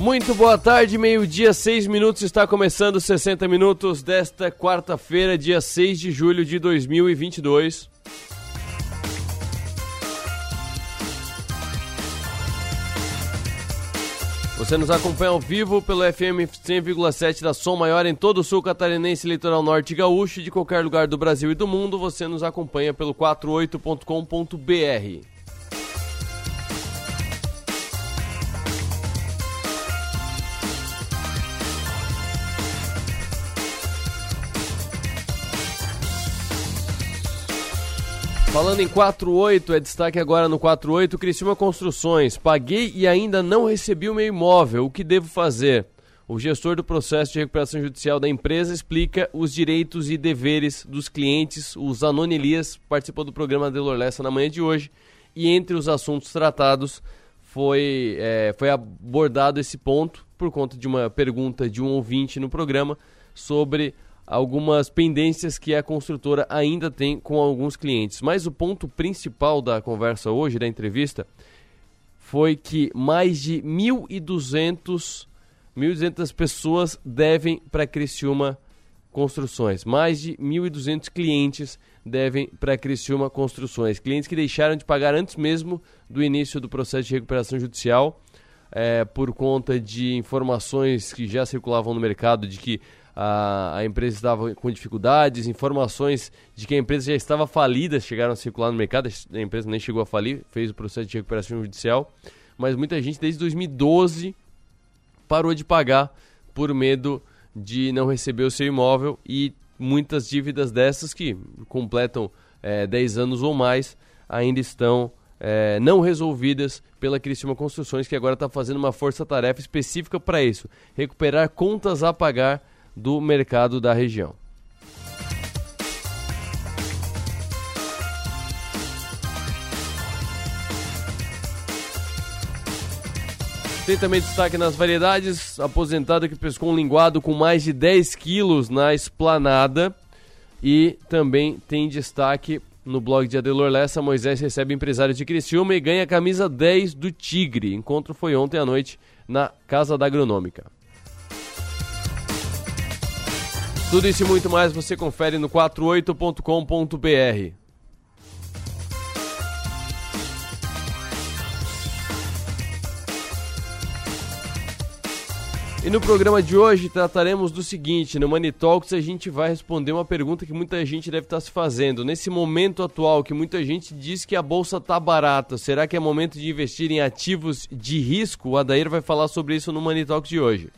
Muito boa tarde, meio-dia, seis minutos, está começando 60 minutos desta quarta-feira, dia 6 de julho de 2022. Você nos acompanha ao vivo pelo FM 100,7 da Som Maior em todo o sul catarinense, litoral norte gaúcho e de qualquer lugar do Brasil e do mundo. Você nos acompanha pelo 48.com.br. Falando em 48, é destaque agora no 48, Criciúma Construções. Paguei e ainda não recebi o meu imóvel. O que devo fazer? O gestor do processo de recuperação judicial da empresa explica os direitos e deveres dos clientes. O Zanoni Elias participou do programa de Lorlessa na manhã de hoje e entre os assuntos tratados foi, é, foi abordado esse ponto por conta de uma pergunta de um ouvinte no programa sobre algumas pendências que a construtora ainda tem com alguns clientes. Mas o ponto principal da conversa hoje, da entrevista, foi que mais de 1.200 1.200 pessoas devem para Criciúma Construções. Mais de 1.200 clientes devem para Criciúma Construções. Clientes que deixaram de pagar antes mesmo do início do processo de recuperação judicial, é, por conta de informações que já circulavam no mercado de que a, a empresa estava com dificuldades, informações de que a empresa já estava falida chegaram a circular no mercado, a empresa nem chegou a falir, fez o processo de recuperação judicial, mas muita gente desde 2012 parou de pagar por medo de não receber o seu imóvel e muitas dívidas dessas que completam é, 10 anos ou mais ainda estão é, não resolvidas pela Cristina Construções, que agora está fazendo uma força-tarefa específica para isso: recuperar contas a pagar do mercado da região. Tem também destaque nas variedades, aposentado que pescou um linguado com mais de 10 quilos na esplanada. E também tem destaque no blog de Adelor Lessa, Moisés recebe empresário de Criciúma e ganha a camisa 10 do Tigre. Encontro foi ontem à noite na Casa da Agronômica. Tudo isso e muito mais você confere no 48.com.br. E no programa de hoje trataremos do seguinte: no Money Talks a gente vai responder uma pergunta que muita gente deve estar se fazendo. Nesse momento atual que muita gente diz que a bolsa está barata, será que é momento de investir em ativos de risco? O Adair vai falar sobre isso no Money Talks de hoje.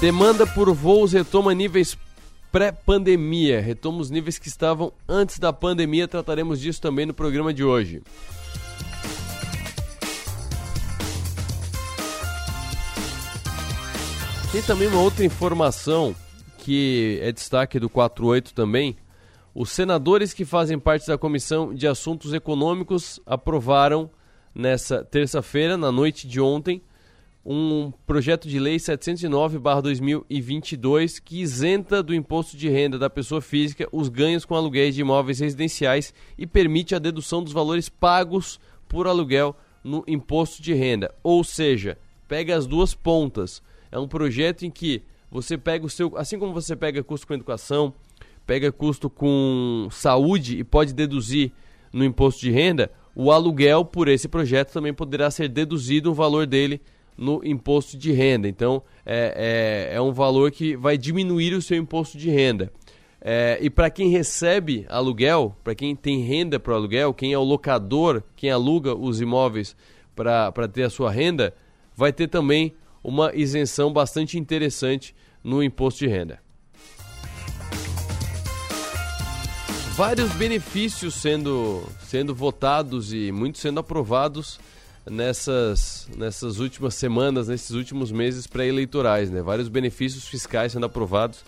Demanda por voos retoma níveis pré-pandemia. Retoma os níveis que estavam antes da pandemia. Trataremos disso também no programa de hoje. Tem também uma outra informação que é destaque do 48 também. Os senadores que fazem parte da Comissão de Assuntos Econômicos aprovaram nessa terça-feira, na noite de ontem, um projeto de lei 709/2022 que isenta do imposto de renda da pessoa física os ganhos com aluguéis de imóveis residenciais e permite a dedução dos valores pagos por aluguel no imposto de renda. Ou seja, pega as duas pontas. É um projeto em que você pega o seu, assim como você pega custo com educação, pega custo com saúde e pode deduzir no imposto de renda, o aluguel por esse projeto também poderá ser deduzido o valor dele no imposto de renda. Então, é, é, é um valor que vai diminuir o seu imposto de renda. É, e para quem recebe aluguel, para quem tem renda para aluguel, quem é o locador, quem aluga os imóveis para ter a sua renda, vai ter também uma isenção bastante interessante no imposto de renda. Vários benefícios sendo, sendo votados e muitos sendo aprovados nessas, nessas últimas semanas, nesses últimos meses pré-eleitorais, né? Vários benefícios fiscais sendo aprovados.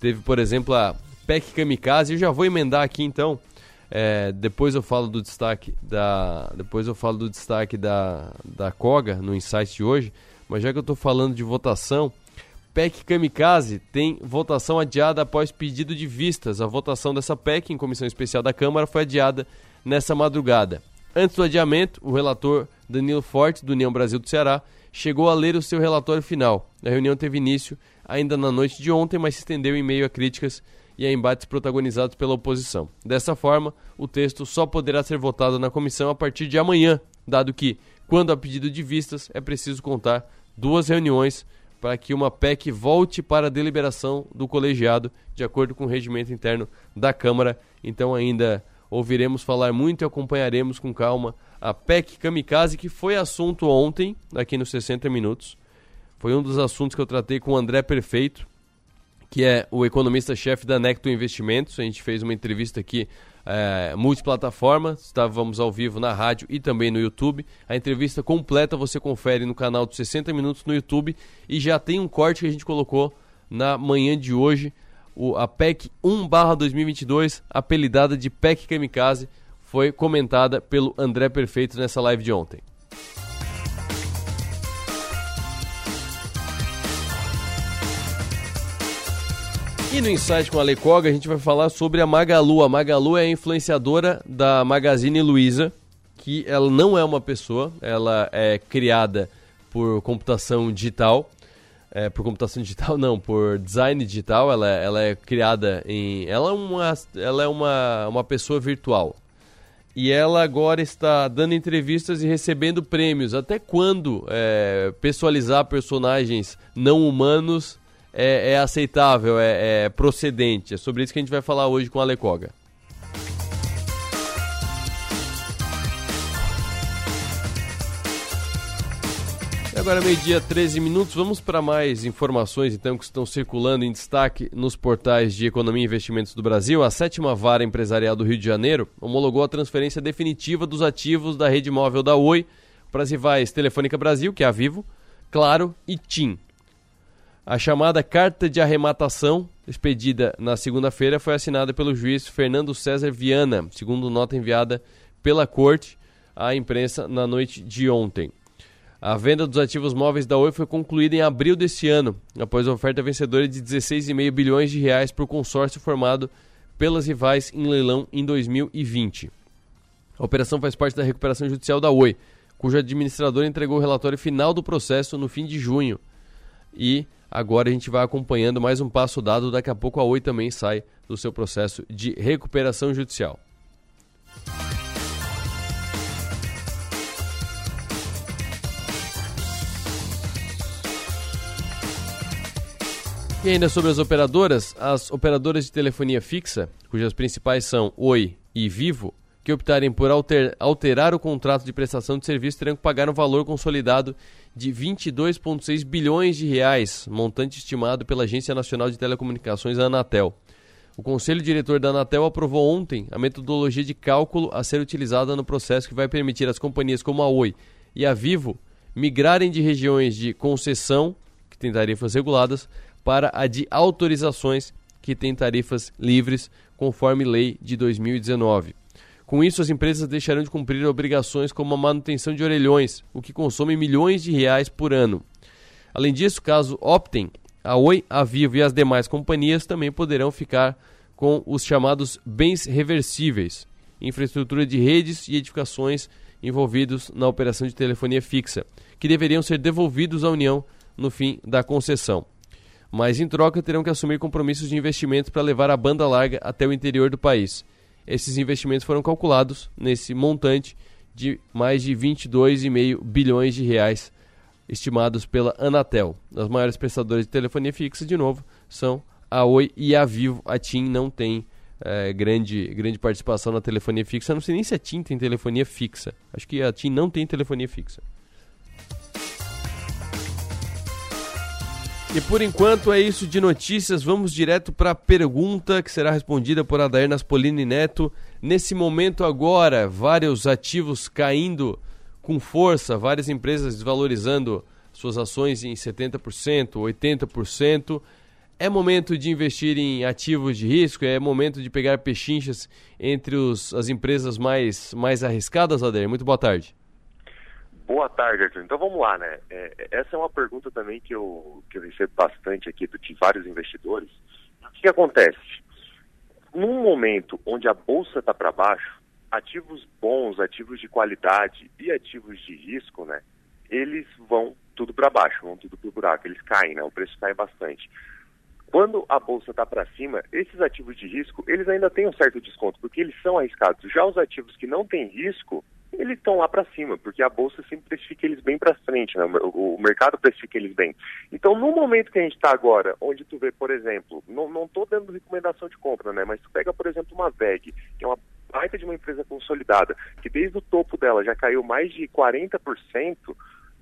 Teve, por exemplo, a PEC Kamikaze. Eu já vou emendar aqui então. É, depois eu falo do destaque da depois eu falo do destaque da, da Coga no insight de hoje, mas já que eu estou falando de votação, PEC Kamikaze tem votação adiada após pedido de vistas. A votação dessa PEC em comissão especial da Câmara foi adiada nessa madrugada. Antes do adiamento, o relator Danilo Forte, do União Brasil do Ceará, chegou a ler o seu relatório final. A reunião teve início ainda na noite de ontem, mas se estendeu em meio a críticas e a embates protagonizados pela oposição. Dessa forma, o texto só poderá ser votado na comissão a partir de amanhã, dado que, quando há pedido de vistas, é preciso contar duas reuniões para que uma PEC volte para a deliberação do colegiado, de acordo com o regimento interno da Câmara. Então, ainda ouviremos falar muito e acompanharemos com calma a PEC Kamikaze, que foi assunto ontem, aqui nos 60 Minutos. Foi um dos assuntos que eu tratei com o André Perfeito, que é o economista-chefe da Necto Investimentos. A gente fez uma entrevista aqui é, multiplataforma, estávamos ao vivo na rádio e também no YouTube. A entrevista completa você confere no canal dos 60 Minutos no YouTube e já tem um corte que a gente colocou na manhã de hoje, o, a PEC 1-2022, apelidada de PEC Kamikaze, foi comentada pelo André Perfeito nessa live de ontem. E no Insight com a Lecoga a gente vai falar sobre a Magalu. A Magalu é a influenciadora da Magazine Luiza, que ela não é uma pessoa, ela é criada por computação digital. É, por computação digital não, por design digital, ela, ela é criada em. Ela é, uma, ela é uma, uma pessoa virtual. E ela agora está dando entrevistas e recebendo prêmios. Até quando é, pessoalizar personagens não humanos é, é aceitável, é, é, procedente. É sobre isso que a gente vai falar hoje com a Lecoga. Agora, meio-dia, 13 minutos. Vamos para mais informações então que estão circulando em destaque nos portais de economia e investimentos do Brasil. A sétima vara empresarial do Rio de Janeiro homologou a transferência definitiva dos ativos da rede móvel da Oi para as rivais Telefônica Brasil, que é a Vivo, Claro e TIM. A chamada carta de arrematação, expedida na segunda-feira, foi assinada pelo juiz Fernando César Viana, segundo nota enviada pela corte à imprensa na noite de ontem. A venda dos ativos móveis da Oi foi concluída em abril desse ano, após a oferta vencedora de 16,5 bilhões de reais por consórcio formado pelas rivais em leilão em 2020. A operação faz parte da recuperação judicial da Oi, cujo administrador entregou o relatório final do processo no fim de junho. E Agora a gente vai acompanhando mais um passo dado. Daqui a pouco a Oi também sai do seu processo de recuperação judicial. E ainda sobre as operadoras, as operadoras de telefonia fixa, cujas principais são Oi e Vivo, que optarem por alter, alterar o contrato de prestação de serviço terão que pagar um valor consolidado de 22,6 bilhões de reais, montante estimado pela Agência Nacional de Telecomunicações, a Anatel. O Conselho Diretor da Anatel aprovou ontem a metodologia de cálculo a ser utilizada no processo que vai permitir às companhias como a Oi e a Vivo migrarem de regiões de concessão, que tem tarifas reguladas, para a de autorizações, que tem tarifas livres, conforme lei de 2019. Com isso, as empresas deixarão de cumprir obrigações como a manutenção de orelhões, o que consome milhões de reais por ano. Além disso, caso optem, a Oi, a Vivo e as demais companhias também poderão ficar com os chamados bens reversíveis, infraestrutura de redes e edificações envolvidos na operação de telefonia fixa, que deveriam ser devolvidos à União no fim da concessão. Mas em troca terão que assumir compromissos de investimentos para levar a banda larga até o interior do país. Esses investimentos foram calculados nesse montante de mais de 22,5 bilhões de reais estimados pela Anatel. As maiores prestadoras de telefonia fixa, de novo, são a Oi e a Vivo. A TIM não tem é, grande, grande participação na telefonia fixa. não sei nem se a TIM tem telefonia fixa. Acho que a TIM não tem telefonia fixa. E por enquanto é isso de notícias. Vamos direto para a pergunta que será respondida por Adair Naspolini Neto. Nesse momento agora, vários ativos caindo com força, várias empresas desvalorizando suas ações em 70%, 80%. É momento de investir em ativos de risco? É momento de pegar pechinchas entre os, as empresas mais, mais arriscadas, Adair? Muito boa tarde. Boa tarde, Arthur. Então vamos lá, né? É, essa é uma pergunta também que eu, que eu recebo bastante aqui de vários investidores. O que, que acontece? Num momento onde a bolsa está para baixo, ativos bons, ativos de qualidade e ativos de risco, né, eles vão tudo para baixo, vão tudo para o buraco, eles caem, né, o preço cai bastante. Quando a bolsa está para cima, esses ativos de risco, eles ainda têm um certo desconto, porque eles são arriscados. Já os ativos que não têm risco, eles estão lá para cima, porque a bolsa sempre precifica eles bem para frente, né? o, o, mercado precifica eles bem. Então, no momento que a gente está agora, onde tu vê, por exemplo, não estou dando recomendação de compra, né? Mas tu pega, por exemplo, uma VEG, que é uma baita de uma empresa consolidada, que desde o topo dela já caiu mais de 40%,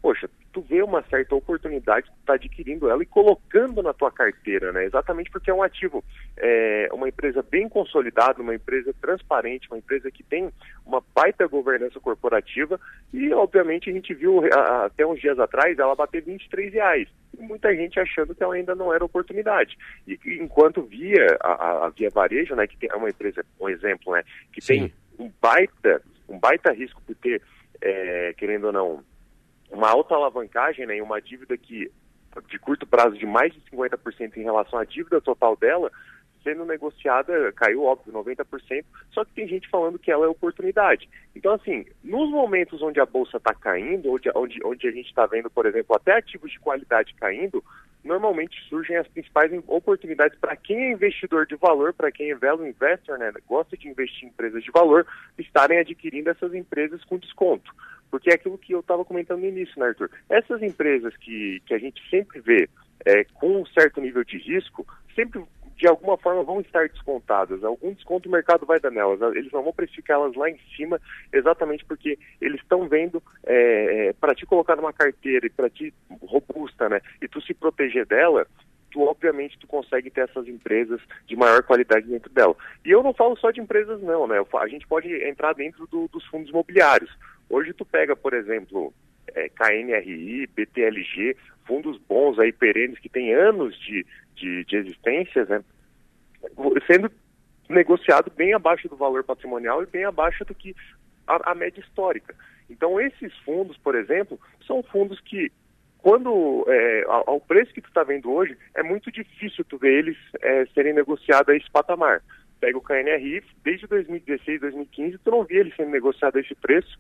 poxa, tu vê uma certa oportunidade de estar tá adquirindo ela e colocando na tua carteira, né? Exatamente porque é um ativo, é uma empresa bem consolidada, uma empresa transparente, uma empresa que tem uma baita governança corporativa e, obviamente, a gente viu a, até uns dias atrás ela bater 23 reais. E muita gente achando que ela ainda não era oportunidade. E enquanto via a, a Via Varejo, né, que tem, é uma empresa, um exemplo, né, que Sim. tem um baita, um baita risco por ter, é, querendo ou não, uma alta alavancagem né, em uma dívida que de curto prazo de mais de 50% em relação à dívida total dela, sendo negociada, caiu, óbvio, 90%, só que tem gente falando que ela é oportunidade. Então, assim, nos momentos onde a bolsa está caindo, onde, onde, onde a gente está vendo, por exemplo, até ativos de qualidade caindo, normalmente surgem as principais oportunidades para quem é investidor de valor, para quem é value investor, né, gosta de investir em empresas de valor, estarem adquirindo essas empresas com desconto. Porque é aquilo que eu estava comentando no início, né, Arthur? Essas empresas que, que a gente sempre vê é, com um certo nível de risco, sempre de alguma forma vão estar descontadas. Algum desconto o mercado vai dar nelas. Eles não vão precificar elas lá em cima, exatamente porque eles estão vendo é, é para te colocar numa carteira e para te robusta, né? E tu se proteger dela, tu obviamente tu consegue ter essas empresas de maior qualidade dentro dela. E eu não falo só de empresas não, né? A gente pode entrar dentro do, dos fundos imobiliários. Hoje tu pega, por exemplo, é, KNRI, BTLG, fundos bons aí, perenes, que têm anos de, de, de existência, né? Sendo negociado bem abaixo do valor patrimonial e bem abaixo do que a, a média histórica. Então esses fundos, por exemplo, são fundos que quando é, ao preço que tu está vendo hoje, é muito difícil tu ver eles é, serem negociados a esse patamar. Pega o KNRI, desde 2016, 2015, tu não via ele sendo negociado a esse preço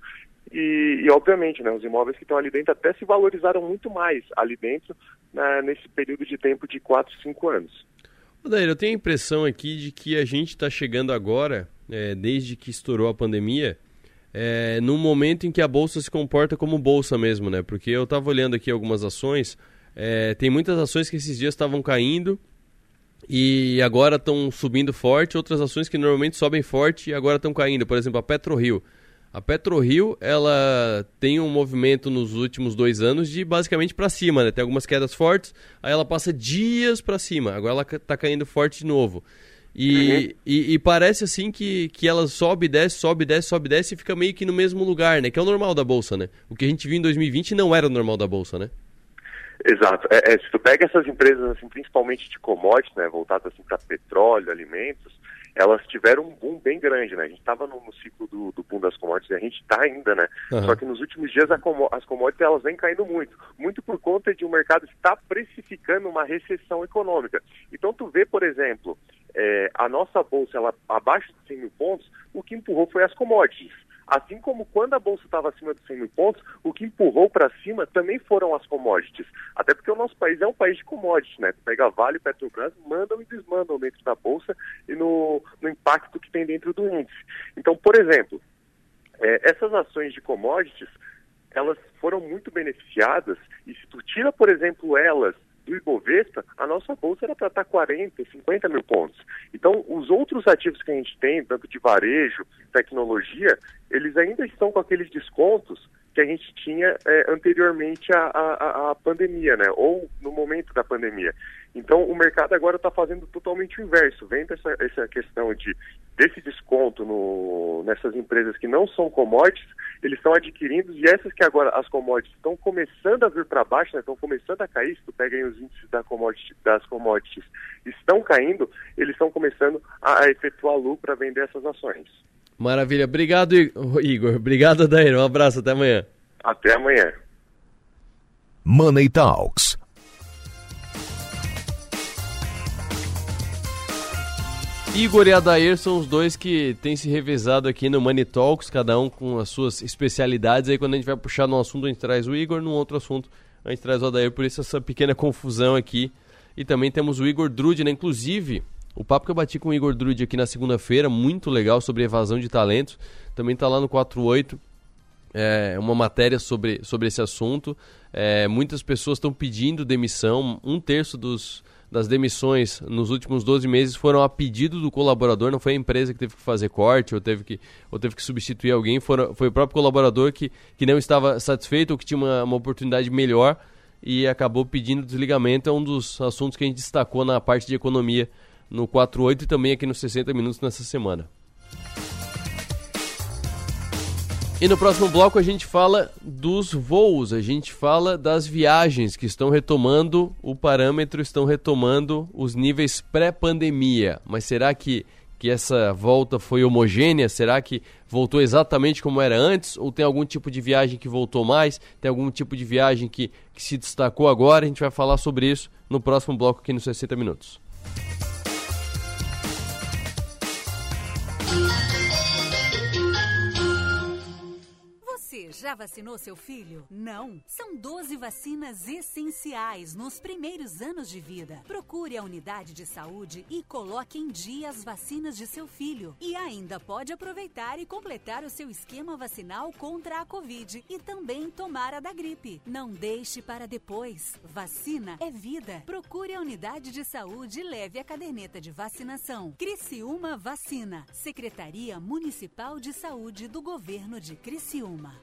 e, e obviamente, né, os imóveis que estão ali dentro até se valorizaram muito mais ali dentro né, nesse período de tempo de 4, 5 anos. Daí, eu tenho a impressão aqui de que a gente está chegando agora, é, desde que estourou a pandemia, é, num momento em que a bolsa se comporta como bolsa mesmo, né? Porque eu estava olhando aqui algumas ações, é, tem muitas ações que esses dias estavam caindo e agora estão subindo forte, outras ações que normalmente sobem forte e agora estão caindo. Por exemplo, a PetroRio. A PetroRio, ela tem um movimento nos últimos dois anos de basicamente para cima, né? Tem algumas quedas fortes, aí ela passa dias para cima, agora ela está caindo forte de novo. E, uhum. e, e, parece assim que, que ela sobe, desce, sobe, desce, sobe, desce e fica meio que no mesmo lugar, né? Que é o normal da Bolsa, né? O que a gente viu em 2020 não era o normal da Bolsa, né? Exato. É, é, se tu pega essas empresas, assim, principalmente de commodities, né? Voltadas assim, para petróleo, alimentos, elas tiveram um boom bem grande, né? A gente estava no, no, ciclo do, do boom das commodities e a gente está ainda, né? Uhum. Só que nos últimos dias as commodities elas vêm caindo muito, muito por conta de um mercado que está precificando uma recessão econômica. Então tu vê, por exemplo, é, a nossa bolsa ela abaixo de 100 mil pontos, o que empurrou foi as commodities. Assim como quando a bolsa estava acima de 100 mil pontos, o que empurrou para cima também foram as commodities. Até porque o nosso país é um país de commodities, né? Pega Vale Petrobras, mandam e desmandam dentro da bolsa e no, no impacto que tem dentro do índice. Então, por exemplo, é, essas ações de commodities, elas foram muito beneficiadas e se tu tira, por exemplo, elas do Ibovespa, a nossa bolsa era para estar 40, 50 mil pontos. Então, os outros ativos que a gente tem, tanto de varejo, tecnologia, eles ainda estão com aqueles descontos que a gente tinha é, anteriormente à, à, à, pandemia, né? Ou no momento da pandemia. Então, o mercado agora está fazendo totalmente o inverso. Vendo essa, essa questão de desse desconto no, nessas empresas que não são commodities, eles estão adquirindo e essas que agora as commodities estão começando a vir para baixo, né? Estão começando a cair. Se tu pega aí os índices da commodity, das commodities estão caindo, eles estão começando a, a efetuar lucro para vender essas ações. Maravilha. Obrigado, Igor. Obrigado, Daíra. Um abraço. Até amanhã. Até amanhã. Money Talks Igor e Adair são os dois que têm se revezado aqui no Money Talks, cada um com as suas especialidades. Aí quando a gente vai puxar num assunto, a gente traz o Igor, num outro assunto, a gente traz o Adair, por isso essa pequena confusão aqui. E também temos o Igor Drude, né? Inclusive, o papo que eu bati com o Igor Drude aqui na segunda-feira, muito legal, sobre evasão de talentos, também tá lá no 48. É uma matéria sobre, sobre esse assunto. É, muitas pessoas estão pedindo demissão, um terço dos das demissões nos últimos 12 meses foram a pedido do colaborador, não foi a empresa que teve que fazer corte ou teve que, ou teve que substituir alguém, foram, foi o próprio colaborador que, que não estava satisfeito ou que tinha uma, uma oportunidade melhor e acabou pedindo desligamento. É um dos assuntos que a gente destacou na parte de economia no 48 e também aqui nos 60 Minutos nessa semana. E no próximo bloco a gente fala dos voos, a gente fala das viagens que estão retomando o parâmetro, estão retomando os níveis pré-pandemia. Mas será que, que essa volta foi homogênea? Será que voltou exatamente como era antes? Ou tem algum tipo de viagem que voltou mais? Tem algum tipo de viagem que, que se destacou agora? A gente vai falar sobre isso no próximo bloco aqui nos 60 Minutos. Já vacinou seu filho? Não. São 12 vacinas essenciais nos primeiros anos de vida. Procure a unidade de saúde e coloque em dia as vacinas de seu filho. E ainda pode aproveitar e completar o seu esquema vacinal contra a Covid e também tomar a da gripe. Não deixe para depois. Vacina é vida. Procure a unidade de saúde e leve a caderneta de vacinação. Criciúma Vacina. Secretaria Municipal de Saúde do Governo de Criciúma.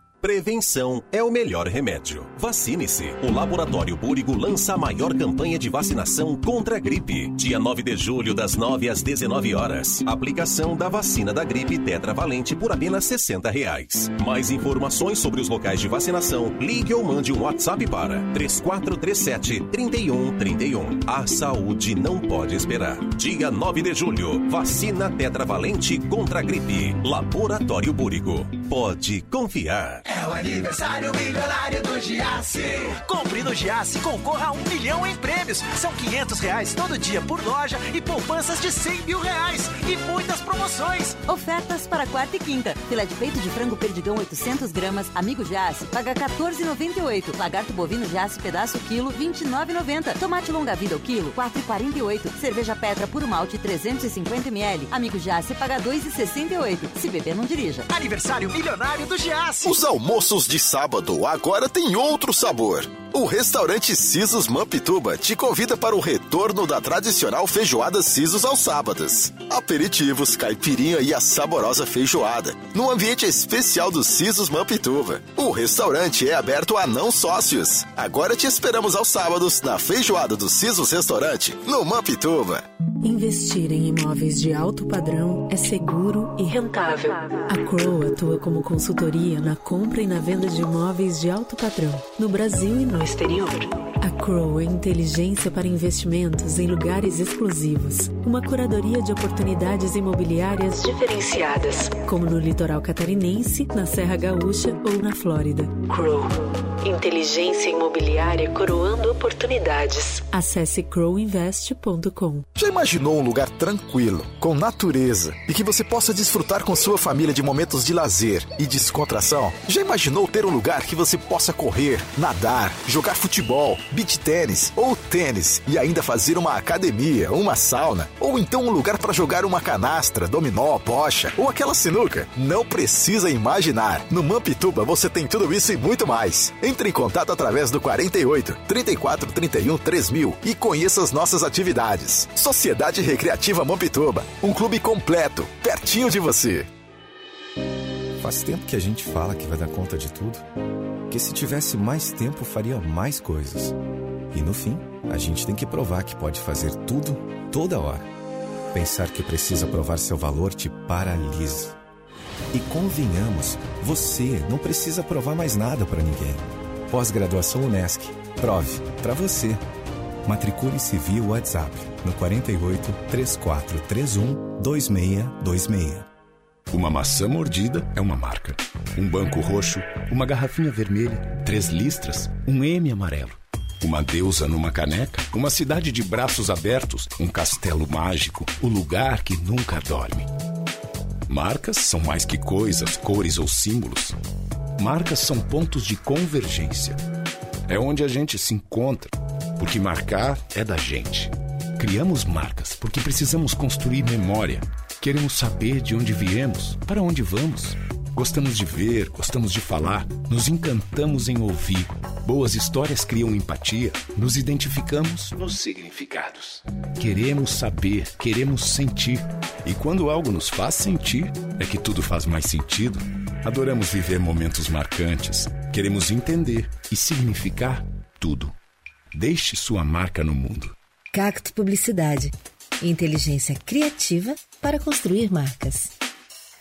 Prevenção é o melhor remédio. Vacine-se. O Laboratório Búrigo lança a maior campanha de vacinação contra a gripe. Dia 9 de julho, das 9 às 19 horas. Aplicação da vacina da gripe tetravalente por apenas 60 reais. Mais informações sobre os locais de vacinação, ligue ou mande um WhatsApp para 3437 3131. A saúde não pode esperar. Dia 9 de julho, vacina tetravalente contra a gripe. Laboratório Búrigo. Pode confiar. É o aniversário milionário do Giasse. Compre no Giasse e concorra a um milhão em prêmios. São 500 reais todo dia por loja e poupanças de 100 mil reais. E muitas promoções. Ofertas para quarta e quinta. Filé de peito de frango perdigão 800 gramas. Amigo Giasse, paga 14,98. Lagarto bovino Giasse pedaço quilo 29,90. Tomate longa vida o quilo 4,48. Cerveja Petra puro malte 350 ml. Amigo Giasse, paga 2,68. Se beber, não dirija. Aniversário milionário do Giasse. Os almoços de sábado agora têm outro sabor. O restaurante Sisos Mampituba te convida para o retorno da tradicional feijoada Sisos aos sábados. Aperitivos, caipirinha e a saborosa feijoada, no ambiente especial do Sisos Mampituba. O restaurante é aberto a não sócios. Agora te esperamos aos sábados na feijoada do Sisos Restaurante, no Mampituba. Investir em imóveis de alto padrão é seguro e rentável. A Crow atua como consultoria na compra e na venda de imóveis de alto padrão, no Brasil e no exterior. A Crow é inteligência para investimentos em lugares exclusivos. Uma curadoria de oportunidades imobiliárias diferenciadas, como no litoral catarinense, na Serra Gaúcha ou na Flórida. Crow. Inteligência imobiliária coroando oportunidades. Acesse crowinvest.com. Já imaginou um lugar tranquilo, com natureza e que você possa desfrutar com sua família de momentos de lazer e descontração? Já imaginou ter um lugar que você possa correr, nadar, jogar futebol? beach tênis ou tênis e ainda fazer uma academia, uma sauna ou então um lugar para jogar uma canastra, dominó, bocha ou aquela sinuca. Não precisa imaginar. No Mampituba você tem tudo isso e muito mais. Entre em contato através do 48 34 31 3000 e conheça as nossas atividades. Sociedade Recreativa Mampituba, um clube completo, pertinho de você. Faz tempo que a gente fala que vai dar conta de tudo, que se tivesse mais tempo faria mais coisas. E no fim, a gente tem que provar que pode fazer tudo, toda hora. Pensar que precisa provar seu valor te paralisa. E convenhamos, você não precisa provar mais nada para ninguém. Pós-graduação Unesc. Prove para você. Matricule-se via WhatsApp no 48 3431 2626. Uma maçã mordida é uma marca. Um banco roxo, uma garrafinha vermelha, três listras, um M amarelo. Uma deusa numa caneca, uma cidade de braços abertos, um castelo mágico, o lugar que nunca dorme. Marcas são mais que coisas, cores ou símbolos. Marcas são pontos de convergência. É onde a gente se encontra, porque marcar é da gente. Criamos marcas porque precisamos construir memória Queremos saber de onde viemos, para onde vamos. Gostamos de ver, gostamos de falar, nos encantamos em ouvir. Boas histórias criam empatia, nos identificamos nos significados. Queremos saber, queremos sentir. E quando algo nos faz sentir, é que tudo faz mais sentido. Adoramos viver momentos marcantes. Queremos entender e significar tudo. Deixe sua marca no mundo. Cacto Publicidade. Inteligência criativa para construir marcas.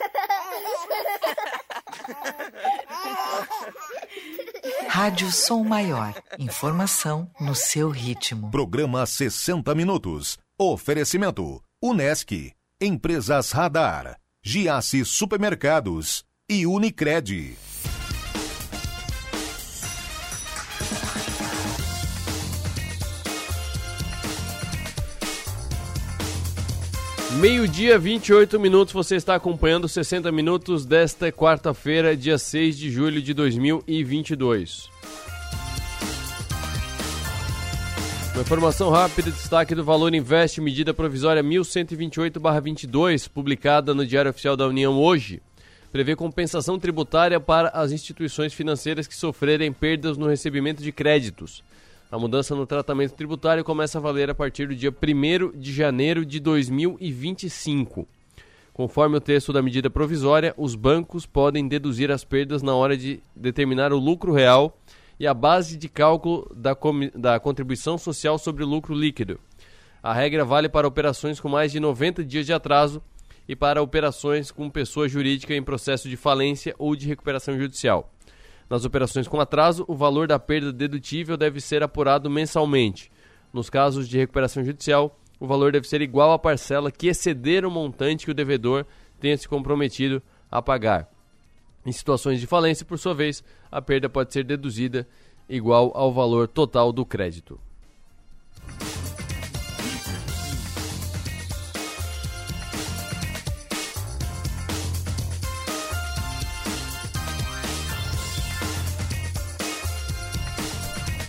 Rádio Som Maior. Informação no seu ritmo. Programa 60 Minutos. Oferecimento: Unesc, Empresas Radar, Giasse Supermercados e Unicred. Meio-dia, 28 minutos, você está acompanhando 60 minutos desta quarta-feira, dia 6 de julho de 2022. Uma informação rápida, destaque do Valor Investe, medida provisória 1128-22, publicada no Diário Oficial da União hoje, prevê compensação tributária para as instituições financeiras que sofrerem perdas no recebimento de créditos. A mudança no tratamento tributário começa a valer a partir do dia 1 de janeiro de 2025. Conforme o texto da medida provisória, os bancos podem deduzir as perdas na hora de determinar o lucro real e a base de cálculo da, da contribuição social sobre o lucro líquido. A regra vale para operações com mais de 90 dias de atraso e para operações com pessoa jurídica em processo de falência ou de recuperação judicial. Nas operações com atraso, o valor da perda dedutível deve ser apurado mensalmente. Nos casos de recuperação judicial, o valor deve ser igual à parcela que exceder o montante que o devedor tenha se comprometido a pagar. Em situações de falência, por sua vez, a perda pode ser deduzida igual ao valor total do crédito.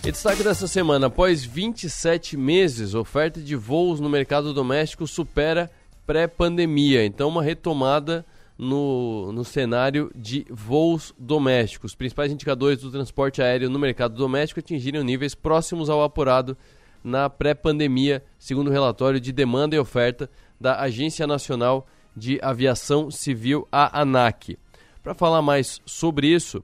E destaque dessa semana: após 27 meses, oferta de voos no mercado doméstico supera pré-pandemia. Então, uma retomada no, no cenário de voos domésticos. Os principais indicadores do transporte aéreo no mercado doméstico atingiram níveis próximos ao apurado na pré-pandemia, segundo o relatório de demanda e oferta da Agência Nacional de Aviação Civil, a ANAC. Para falar mais sobre isso,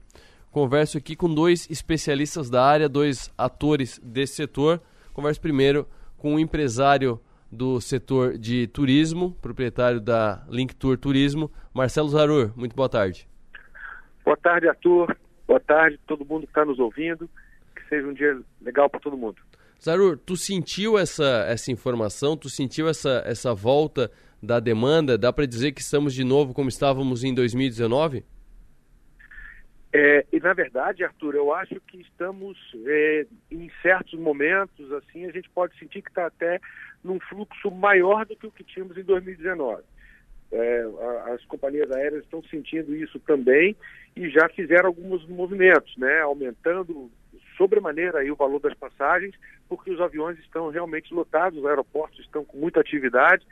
Converso aqui com dois especialistas da área, dois atores desse setor. Converso primeiro com um empresário do setor de turismo, proprietário da Link Tour Turismo, Marcelo Zarur. Muito boa tarde. Boa tarde, Arthur. Boa tarde todo mundo que está nos ouvindo. Que seja um dia legal para todo mundo. Zarur, tu sentiu essa, essa informação? Tu sentiu essa, essa volta da demanda? Dá para dizer que estamos de novo como estávamos em 2019? É, e na verdade, Arthur, eu acho que estamos é, em certos momentos, assim, a gente pode sentir que está até num fluxo maior do que o que tínhamos em 2019. É, as companhias aéreas estão sentindo isso também e já fizeram alguns movimentos, né, aumentando sobremaneira aí o valor das passagens, porque os aviões estão realmente lotados, os aeroportos estão com muita atividade.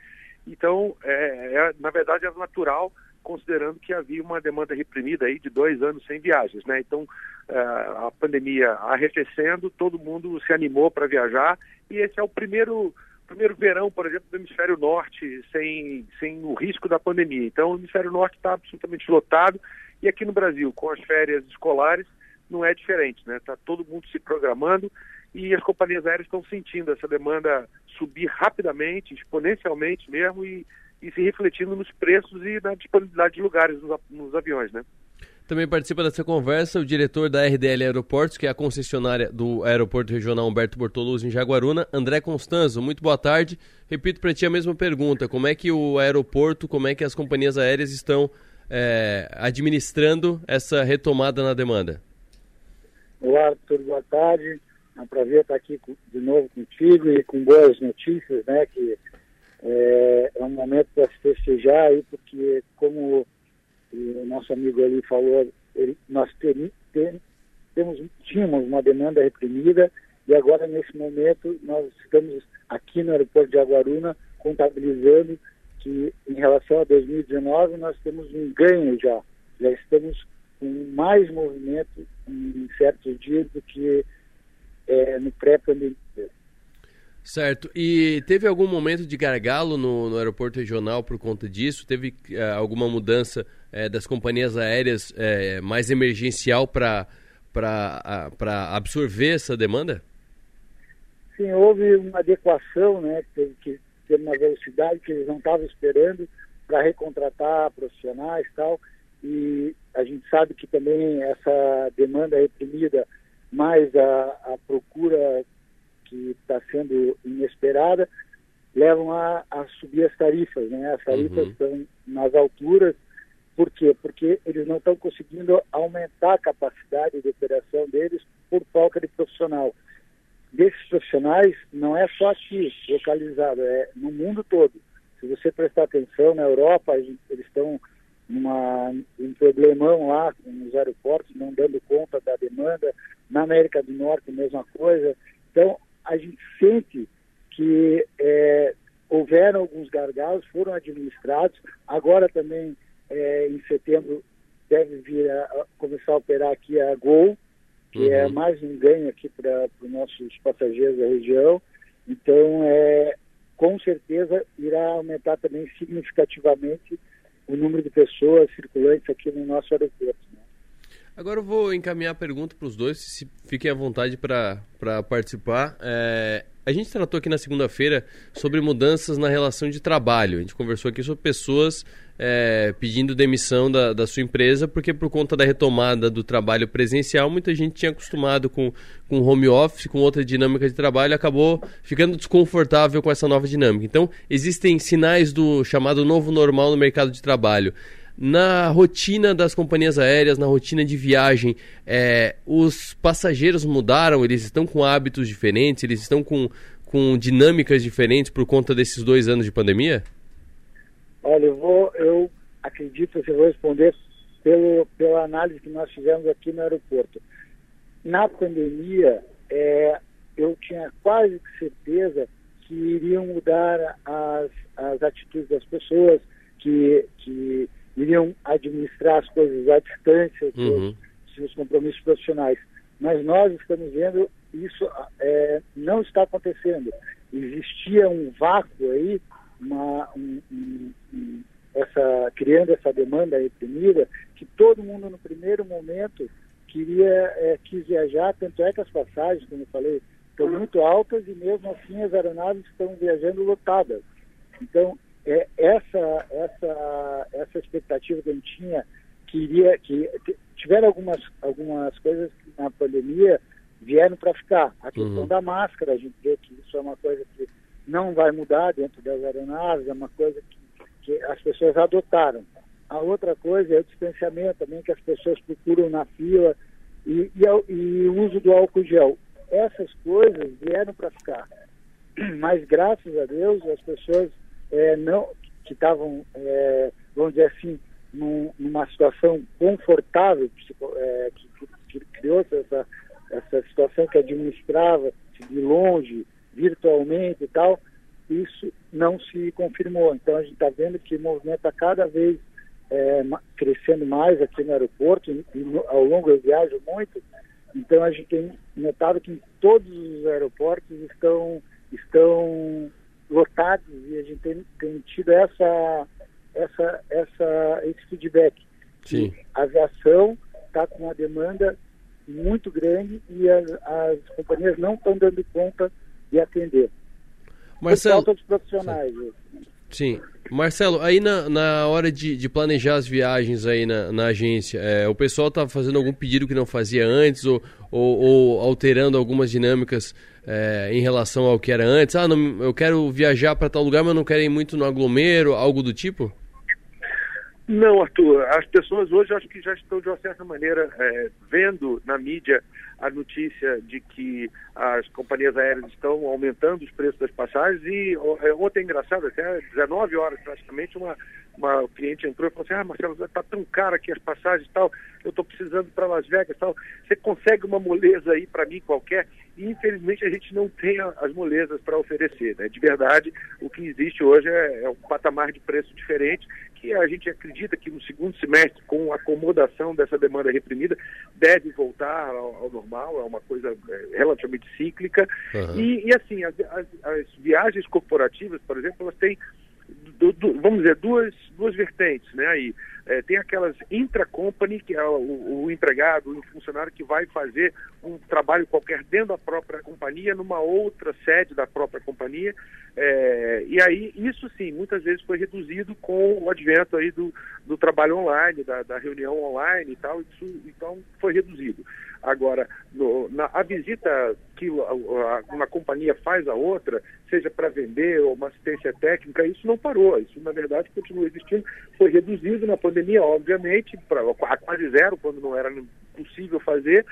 Então, é, é, na verdade, é natural, considerando que havia uma demanda reprimida aí de dois anos sem viagens, né? Então, é, a pandemia arrefecendo, todo mundo se animou para viajar e esse é o primeiro primeiro verão, por exemplo, do hemisfério norte sem, sem o risco da pandemia. Então, o hemisfério norte está absolutamente lotado e aqui no Brasil, com as férias escolares, não é diferente, né? Está todo mundo se programando e as companhias aéreas estão sentindo essa demanda subir rapidamente, exponencialmente mesmo e, e se refletindo nos preços e na disponibilidade de lugares nos, nos aviões, né? Também participa dessa conversa o diretor da RDL Aeroportos, que é a concessionária do Aeroporto Regional Humberto Bortoluzzi em Jaguaruna, André Constanzo. Muito boa tarde. Repito para ti a mesma pergunta: como é que o aeroporto, como é que as companhias aéreas estão é, administrando essa retomada na demanda? Olá, Arthur, boa tarde. É um prazer estar aqui de novo contigo e com boas notícias, né? Que é, é um momento para se festejar aí, porque como o nosso amigo ali falou, ele, nós ter, ter, temos, tínhamos uma demanda reprimida e agora nesse momento nós estamos aqui no aeroporto de Aguaruna contabilizando que em relação a 2019 nós temos um ganho já, já estamos com mais movimento em certos dias do que é, no pré-pandemia. Certo. E teve algum momento de gargalo no, no aeroporto regional por conta disso? Teve uh, alguma mudança uh, das companhias aéreas uh, mais emergencial para absorver essa demanda? Sim, houve uma adequação, né? Teve que ter uma velocidade que eles não estavam esperando para recontratar profissionais e tal. E a gente sabe que também essa demanda reprimida, mais a, a procura que está sendo inesperada, levam a, a, subir as tarifas. Né? As tarifas uhum. estão nas alturas. Por quê? Porque eles não estão conseguindo aumentar a capacidade de operação deles por falta de profissional. Desses profissionais, não é só aqui localizado, é no mundo todo. Se você prestar atenção, na Europa, eles estão numa, um problemão lá nos aeroportos, não dando conta da demanda. Na América do Norte, mesma coisa. Então, a gente sente que é, houveram alguns gargalos, foram administrados. Agora também, é, em setembro, deve vir a, a começar a operar aqui a Gol, que é uhum. é mais um ganho aqui para os nossos passageiros da região. Então, é, com certeza, irá aumentar também significativamente o número de pessoas circulantes aqui no nosso aeroporto. Agora eu vou encaminhar a pergunta para os dois, se fiquem à vontade para participar. É, a gente tratou aqui na segunda-feira sobre mudanças na relação de trabalho. A gente conversou aqui sobre pessoas é, pedindo demissão da, da sua empresa, porque por conta da retomada do trabalho presencial, muita gente tinha acostumado com, com home office, com outra dinâmica de trabalho, acabou ficando desconfortável com essa nova dinâmica. Então, existem sinais do chamado novo normal no mercado de trabalho na rotina das companhias aéreas, na rotina de viagem, é, os passageiros mudaram? Eles estão com hábitos diferentes? Eles estão com, com dinâmicas diferentes por conta desses dois anos de pandemia? Olha, eu vou, eu acredito que eu vou responder pelo, pela análise que nós fizemos aqui no aeroporto. Na pandemia, é, eu tinha quase certeza que iriam mudar as, as atitudes das pessoas, que, que iriam administrar as coisas à distância, uhum. seus compromissos profissionais. Mas nós estamos vendo isso é, não está acontecendo. Existia um vácuo aí, uma, um, um, um, essa, criando essa demanda reprimida, que todo mundo no primeiro momento queria, é, quis viajar, tanto é que as passagens, como eu falei, estão muito altas e mesmo assim as aeronaves estão viajando lotadas. Então, é, essa, essa, essa expectativa que a gente tinha, queria que tiveram algumas, algumas coisas que na pandemia vieram para ficar. A questão uhum. da máscara, a gente vê que isso é uma coisa que não vai mudar dentro das aeronaves, é uma coisa que, que as pessoas adotaram. A outra coisa é o distanciamento também, que as pessoas procuram na fila e, e, e o uso do álcool gel. Essas coisas vieram para ficar. Mas graças a Deus as pessoas é, não, que estavam, é, vamos dizer assim, num, numa situação confortável, é, que, que criou essa, essa situação que administrava de longe, virtualmente e tal, isso não se confirmou. Então a gente está vendo que o movimento está cada vez é, crescendo mais aqui no aeroporto e, ao longo eu viajo muito, então a gente tem notado que todos os aeroportos estão estão lotados e a gente tem, tem tido essa essa essa esse feedback. Sim. A aviação está com uma demanda muito grande e as, as companhias não estão dando conta de atender. Marcelo, Por falta de profissionais. Sim. Marcelo, aí na, na hora de, de planejar as viagens aí na, na agência, é, o pessoal está fazendo algum pedido que não fazia antes ou, ou, ou alterando algumas dinâmicas é, em relação ao que era antes? Ah, não, eu quero viajar para tal lugar, mas não quero ir muito no aglomero, algo do tipo? Não, Arthur. As pessoas hoje acho que já estão, de uma certa maneira, é, vendo na mídia a notícia de que as companhias aéreas estão aumentando os preços das passagens e é, ontem é engraçado, até 19 horas praticamente, uma, uma cliente entrou e falou assim, ah Marcelo, está tão caro aqui as passagens e tal, eu estou precisando para Las Vegas e tal, você consegue uma moleza aí para mim qualquer? E infelizmente a gente não tem as molezas para oferecer, né? De verdade, o que existe hoje é, é um patamar de preço diferente que a gente acredita que no segundo semestre, com a acomodação dessa demanda reprimida, deve voltar ao, ao normal, é uma coisa é, relativamente cíclica. Uhum. E, e, assim, as, as, as, viagens corporativas, por exemplo, elas têm, do, do, vamos dizer, duas, duas vertentes, né, aí. É, tem aquelas intra-company, que é o, o, empregado, o funcionário que vai fazer um trabalho qualquer dentro da própria companhia, numa outra sede da própria companhia. É, e aí, isso sim, muitas vezes foi reduzido com o advento aí do, do trabalho online, da, da reunião online e tal, isso, então foi reduzido. Agora, no, na, a visita que a, a, uma companhia faz a outra, seja para vender ou uma assistência técnica, isso não parou. Isso, na verdade, continua existindo. Foi reduzido na pandemia, obviamente, para quase zero, quando não era possível fazer,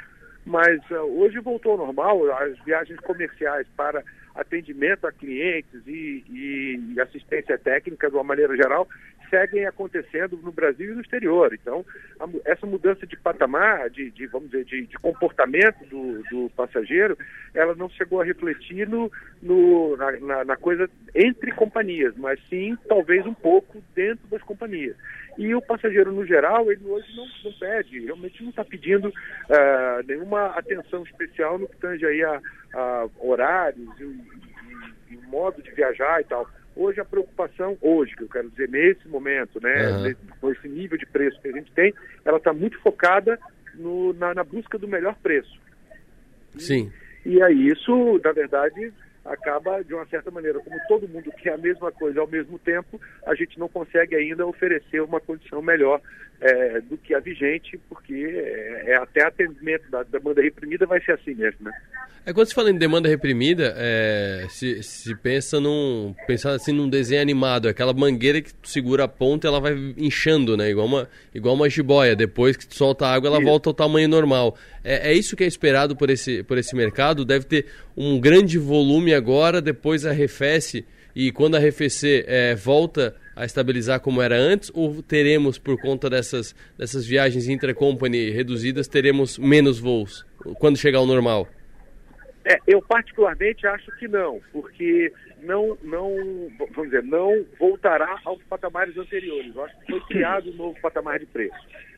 mas uh, hoje voltou ao normal. As viagens comerciais para atendimento a clientes e, e assistência técnica, de uma maneira geral, seguem acontecendo no Brasil e no exterior. Então, a, essa mudança de patamar, de, de vamos dizer, de, de comportamento do, do, passageiro, ela não chegou a refletir no, no na, na, na, coisa entre companhias, mas sim, talvez, um pouco dentro das companhias. E o passageiro, no geral, ele hoje não, não pede, realmente não está pedindo uh, nenhuma atenção especial no que tange aí a, a horários e, e, modo de viajar e tal. Hoje a preocupação, hoje, que eu quero dizer, nesse momento, né, uhum. com esse nível de preço que a gente tem, ela está muito focada no, na, na, busca do melhor preço. Sim. E, e aí isso, na verdade, acaba, de uma certa maneira, como todo mundo quer a mesma coisa ao mesmo tempo, a gente não consegue ainda oferecer uma condição melhor é, do que a vigente, porque é, é até atendimento da demanda reprimida vai ser assim mesmo, né? É quando se fala em demanda reprimida, é, se, se pensa num pensar assim num desenho animado, aquela mangueira que tu segura a ponta, ela vai inchando, né? Igual uma igual uma jiboia. Depois que tu solta a água, ela isso. volta ao tamanho normal. É, é isso que é esperado por esse por esse mercado. Deve ter um grande volume agora, depois arrefece e quando arrefecer é, volta a estabilizar como era antes ou teremos, por conta dessas, dessas viagens intra-company reduzidas, teremos menos voos quando chegar ao normal? É, eu particularmente acho que não, porque não, não, vamos dizer, não voltará aos patamares anteriores. Eu acho que foi criado um novo patamar de preço.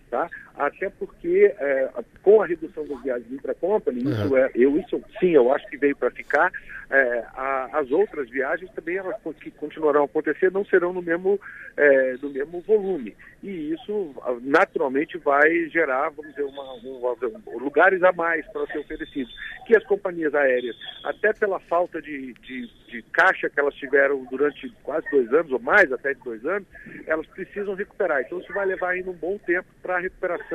Tá? Até porque é, com a redução das viagens intra-company, uhum. isso é, eu isso sim, eu acho que veio para ficar. É, a, as outras viagens também elas que continuarão a acontecer não serão no mesmo é, no mesmo volume e isso naturalmente vai gerar vamos dizer uma, um, lugares a mais para ser oferecidos que as companhias aéreas até pela falta de, de, de caixa que elas tiveram durante quase dois anos ou mais até de dois anos elas precisam recuperar então isso vai levar ainda um bom tempo para a recuperação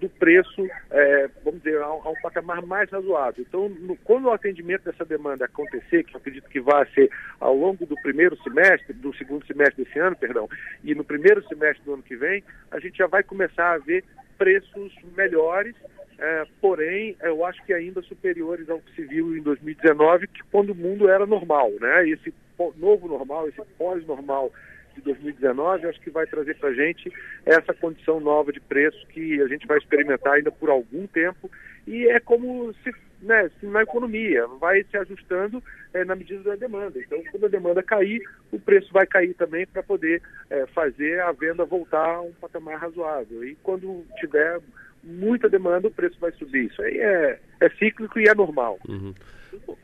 do preço, é, vamos dizer, a, a, um patamar mais razoável. Então, no, quando o atendimento dessa demanda acontecer, que eu acredito que vai ser ao longo do primeiro semestre, do segundo semestre desse ano, perdão, e no primeiro semestre do ano que vem, a gente já vai começar a ver preços melhores, é, porém, eu acho que ainda superiores ao que se viu em 2019, que quando o mundo era normal, né? Esse novo normal, esse pós-normal de 2019, acho que vai trazer para a gente essa condição nova de preço que a gente vai experimentar ainda por algum tempo. E é como se, né, se na economia, vai se ajustando é, na medida da demanda. Então, quando a demanda cair, o preço vai cair também para poder é, fazer a venda voltar a um patamar razoável. E quando tiver muita demanda, o preço vai subir. Isso aí é, é cíclico e é normal. Uhum.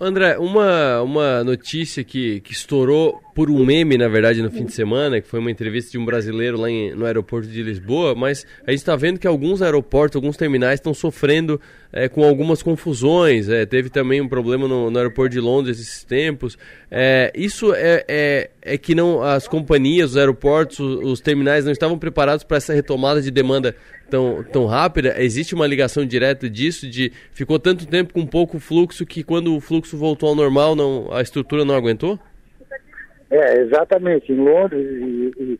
André, uma, uma notícia que, que estourou por um meme, na verdade, no fim de semana, que foi uma entrevista de um brasileiro lá em, no aeroporto de Lisboa, mas a gente está vendo que alguns aeroportos, alguns terminais estão sofrendo é, com algumas confusões. É, teve também um problema no, no, aeroporto de Londres esses tempos. É, isso é, é, é, que não as companhias, os aeroportos, os, os terminais não estavam preparados para essa retomada de demanda tão, tão rápida? Existe uma ligação direta disso, de ficou tanto tempo com pouco fluxo que quando o fluxo voltou ao normal, não, a estrutura não aguentou? É, exatamente. Em Londres e, e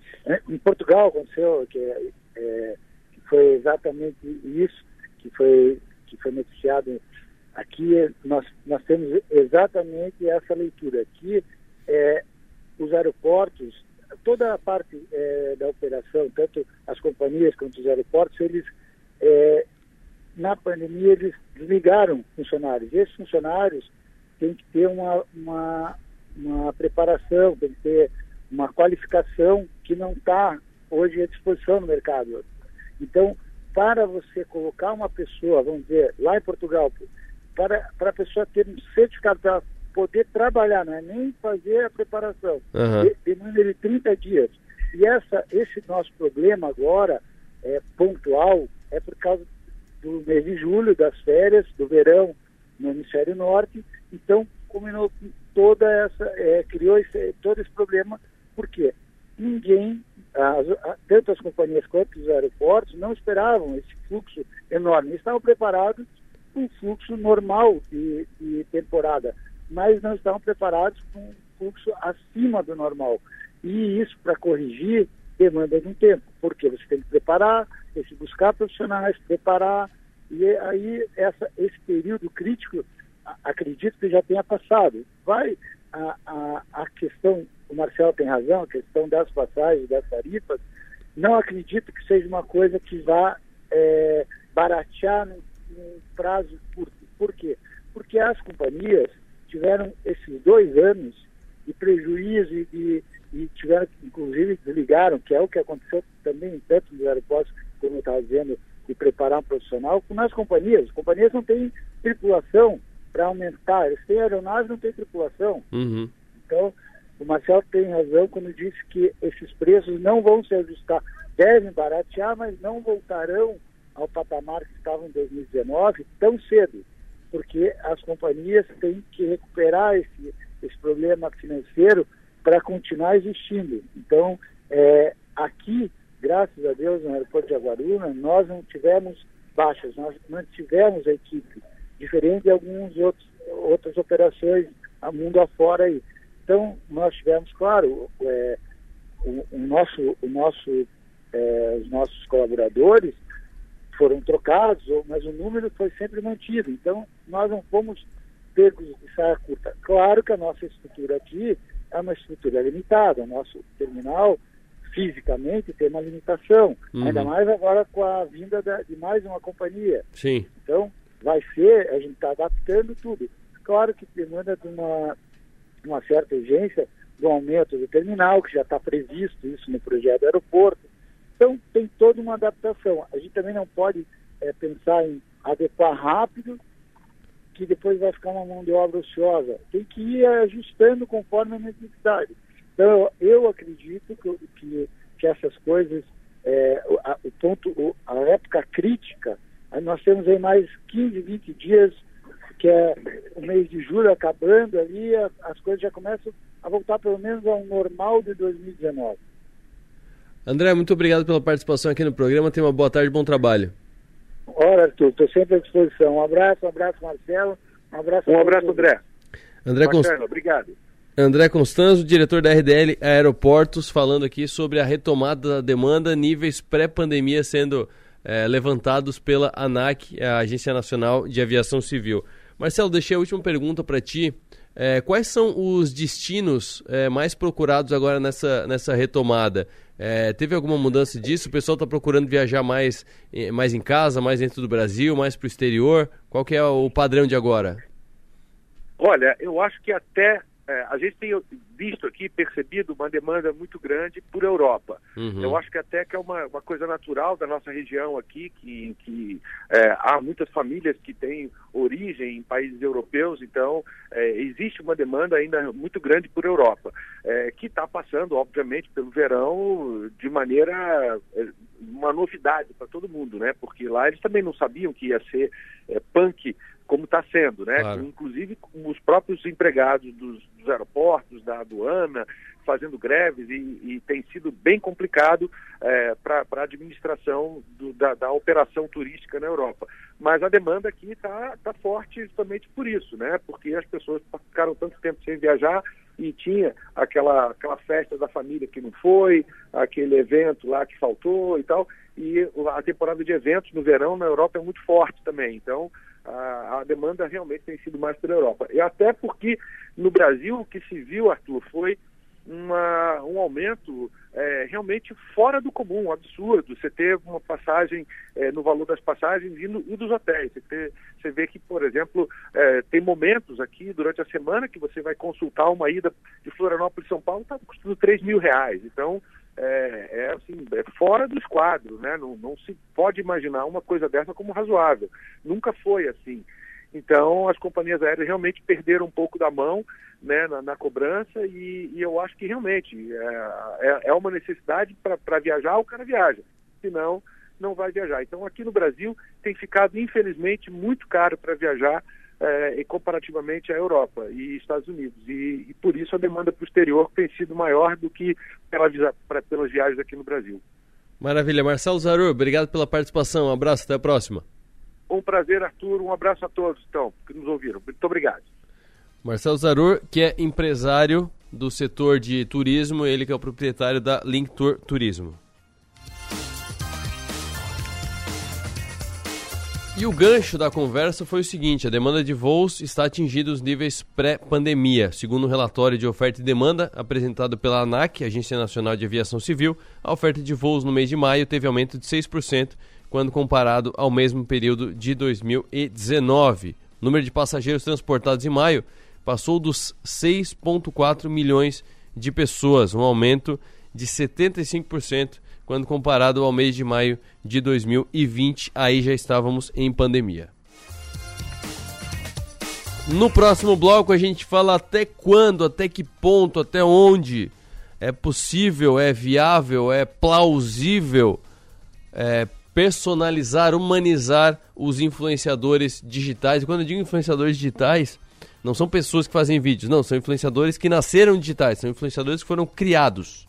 em Portugal aconteceu que, é, que, foi exatamente isso que foi, que foi noticiado aqui. Nós, nós temos exatamente essa leitura. Aqui, é, os aeroportos toda a parte é, da operação, tanto as companhias quanto os aeroportos, eles, é, na pandemia, eles desligaram funcionários. E esses funcionários têm que ter uma, uma, uma preparação, tem que ter uma qualificação que não está hoje à disposição no mercado. Então, para você colocar uma pessoa, vamos dizer, lá em Portugal, para, para a pessoa ter um certificado para poder trabalhar, não é nem fazer a preparação. Uhum. Demanda de 30 dias. E essa, esse nosso problema agora, é, pontual, é por causa do mês de julho, das férias, do verão no hemisfério norte. Então, combinou toda essa, é, criou esse, todo esse problema, porque ninguém, as, tanto as companhias quanto os aeroportos, não esperavam esse fluxo enorme. Estavam preparados para um fluxo normal de, de temporada mas não estavam preparados com um fluxo acima do normal. E isso, para corrigir, demanda de um tempo, porque você tem que preparar, tem que buscar profissionais, preparar, e aí essa, esse período crítico, acredito que já tenha passado. Vai a, a, a questão, o Marcelo tem razão, a questão das passagens, das tarifas, não acredito que seja uma coisa que vá é, baratear num, num prazo curto. Por quê? Porque as companhias tiveram esses dois anos de prejuízo e, e, tiveram, inclusive, desligaram, que é o que aconteceu também tanto nos aeroportos, como eu estava dizendo, de preparar um profissional, com nas companhias. As companhias não têm tripulação para aumentar, eles têm aeronave não têm tripulação. Uhum. Então, o Marcelo tem razão quando disse que esses preços não vão se ajustar, devem baratear, mas não voltarão ao patamar que estavam em 2019 tão cedo porque as companhias têm que recuperar esse, esse problema financeiro para continuar existindo. Então, é, aqui, graças a Deus, no aeroporto de Aguaruna, nós não tivemos baixas, nós mantivemos a equipe, diferente de algumas outras operações a mundo afora aí. Então, nós tivemos, claro, é, o, o, nosso, o nosso, é, os nossos colaboradores foram trocados, mas o número foi sempre mantido. Então, nós não fomos pegos de saia curta. Claro que a nossa estrutura aqui é uma estrutura limitada. O nosso terminal, fisicamente, tem uma limitação. Uhum. Ainda mais agora com a vinda da, de mais uma companhia. Sim. Então, vai ser, a gente está adaptando tudo. Claro que demanda de uma, uma certa urgência do aumento do terminal, que já está previsto isso no projeto do aeroporto então, tem toda uma adaptação. A gente também não pode é, pensar em adequar rápido, que depois vai ficar uma mão de obra ociosa. Tem que ir ajustando conforme a necessidade. Então, eu acredito que, que, que essas coisas, é, a, o ponto, a época crítica, nós temos aí mais 15, 20 dias, que é o mês de julho acabando ali, as coisas já começam a voltar pelo menos ao normal de 2019. André, muito obrigado pela participação aqui no programa. Tenha uma boa tarde, bom trabalho. Ora, Arthur, estou sempre à disposição. Um abraço, um abraço, Marcelo. Um abraço, um abraço André. André Marcelo, Const... obrigado. André Constanzo, diretor da RDL Aeroportos, falando aqui sobre a retomada da demanda, níveis pré-pandemia sendo é, levantados pela ANAC, a Agência Nacional de Aviação Civil. Marcelo, deixei a última pergunta para ti. É, quais são os destinos é, mais procurados agora nessa, nessa retomada? É, teve alguma mudança disso? O pessoal está procurando viajar mais, mais em casa, mais dentro do Brasil, mais para o exterior? Qual que é o padrão de agora? Olha, eu acho que até é, a gente tem visto aqui, percebido uma demanda muito grande por Europa. Uhum. Eu acho que até que é uma, uma coisa natural da nossa região aqui, que, que é, há muitas famílias que têm origem em países europeus, então é, existe uma demanda ainda muito grande por Europa, é, que está passando, obviamente, pelo verão de maneira é, uma novidade para todo mundo, né? Porque lá eles também não sabiam que ia ser é, punk como está sendo, né? Claro. Inclusive os próprios empregados dos, dos aeroportos, da aduana, fazendo greves e, e tem sido bem complicado é, para a administração do, da, da, operação turística na Europa. Mas a demanda aqui está tá forte justamente por isso, né? Porque as pessoas ficaram tanto tempo sem viajar e tinha aquela, aquela festa da família que não foi, aquele evento lá que faltou e tal. E a temporada de eventos no verão na Europa é muito forte também. Então, a, a, demanda realmente tem sido mais pela Europa. E até porque no Brasil o que se viu, Arthur, foi uma, um aumento é, realmente fora do comum, absurdo. Você ter uma passagem é, no valor das passagens e, no, e dos hotéis. Você, ter, você, vê que, por exemplo, é, tem momentos aqui durante a semana que você vai consultar uma ida de Florianópolis São Paulo, está custando 3 mil reais. Então, é, é, assim, é fora dos quadros, né? Não, não se pode imaginar uma coisa dessa como razoável. Nunca foi assim. Então, as companhias aéreas realmente perderam um pouco da mão né, na, na cobrança e, e, eu acho que realmente é, é, é uma necessidade para viajar, o cara viaja. Senão, não vai viajar. Então, aqui no Brasil, tem ficado, infelizmente, muito caro para viajar é, comparativamente à Europa e Estados Unidos. E, e por isso a demanda para o exterior tem sido maior do que pela, pra, pelas viagens aqui no Brasil. Maravilha. Marcelo Zarur, obrigado pela participação. Um abraço, até a próxima. Um prazer, Arthur. Um abraço a todos então, que nos ouviram. Muito obrigado. Marcelo Zarur, que é empresário do setor de turismo, ele que é o proprietário da Link Tour Turismo. E o gancho da conversa foi o seguinte: a demanda de voos está atingindo os níveis pré-pandemia. Segundo o um relatório de oferta e demanda apresentado pela ANAC, Agência Nacional de Aviação Civil, a oferta de voos no mês de maio teve aumento de 6% quando comparado ao mesmo período de 2019. O número de passageiros transportados em maio passou dos 6,4 milhões de pessoas, um aumento de 75% quando comparado ao mês de maio de 2020, aí já estávamos em pandemia. No próximo bloco a gente fala até quando, até que ponto, até onde é possível, é viável, é plausível é, personalizar, humanizar os influenciadores digitais. E quando eu digo influenciadores digitais, não são pessoas que fazem vídeos, não, são influenciadores que nasceram digitais, são influenciadores que foram criados.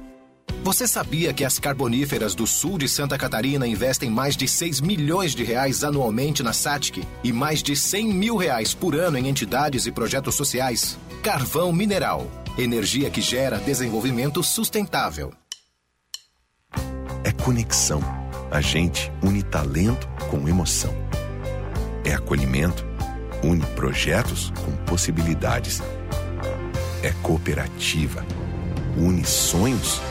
Você sabia que as carboníferas do sul de Santa Catarina investem mais de 6 milhões de reais anualmente na SATIC e mais de 100 mil reais por ano em entidades e projetos sociais? Carvão Mineral. Energia que gera desenvolvimento sustentável. É conexão. A gente une talento com emoção. É acolhimento. Une projetos com possibilidades. É cooperativa. Une sonhos com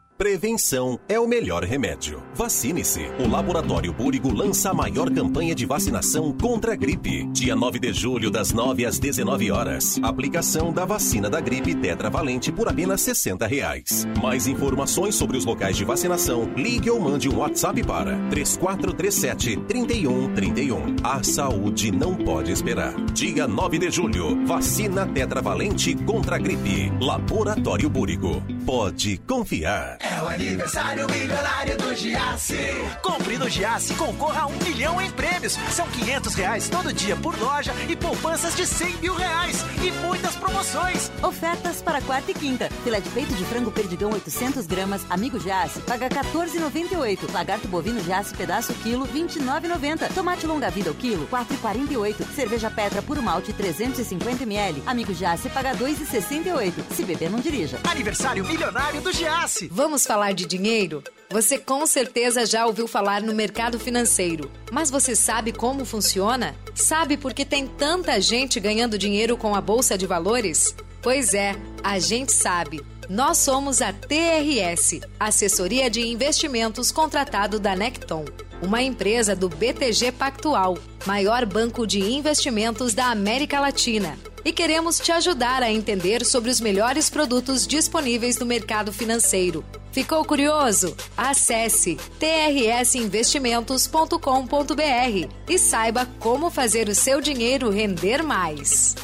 Prevenção é o melhor remédio. Vacine-se. O Laboratório Búrigo lança a maior campanha de vacinação contra a gripe. Dia 9 de julho, das 9 às 19 horas. Aplicação da vacina da gripe tetravalente por apenas 60 reais. Mais informações sobre os locais de vacinação, ligue ou mande um WhatsApp para 3437 3131. A saúde não pode esperar. Dia 9 de julho, vacina tetravalente contra a gripe. Laboratório Búrigo. Pode confiar. É o aniversário milionário do Giasse. Compre no Giasse e concorra a um milhão em prêmios. São 500 reais todo dia por loja e poupanças de 100 mil reais. E muitas promoções. Ofertas para quarta e quinta. Filé de peito de frango perdigão 800 gramas. Amigo Giasse, paga 14,98. Lagarto bovino Giasse, pedaço quilo, 29,90. Tomate longa vida o quilo, 4,48. Cerveja Petra puro malte 350 ml. Amigo Giasse, paga 2,68. Se beber, não dirija. Aniversário milionário do Giasse. Vamos falar de dinheiro? Você com certeza já ouviu falar no mercado financeiro. Mas você sabe como funciona? Sabe por que tem tanta gente ganhando dinheiro com a Bolsa de Valores? Pois é, a gente sabe. Nós somos a TRS, Assessoria de Investimentos contratado da Necton, uma empresa do BTG Pactual, maior banco de investimentos da América Latina. E queremos te ajudar a entender sobre os melhores produtos disponíveis no mercado financeiro. Ficou curioso? Acesse trsinvestimentos.com.br e saiba como fazer o seu dinheiro render mais.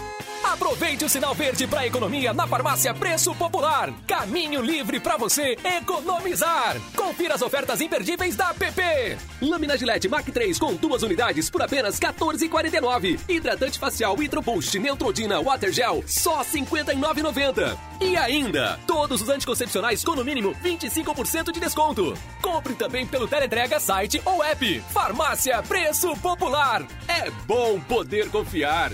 Aproveite o sinal verde para economia na farmácia Preço Popular. Caminho livre para você economizar. Confira as ofertas imperdíveis da PP. Lâmina Gillette Mac 3 com duas unidades por apenas 14,49. Hidratante facial Hydro Boost Neutrodina Water Gel só 59,90. E ainda, todos os anticoncepcionais com no mínimo 25% de desconto. Compre também pelo teleentrega, site ou app. Farmácia Preço Popular. É bom poder confiar.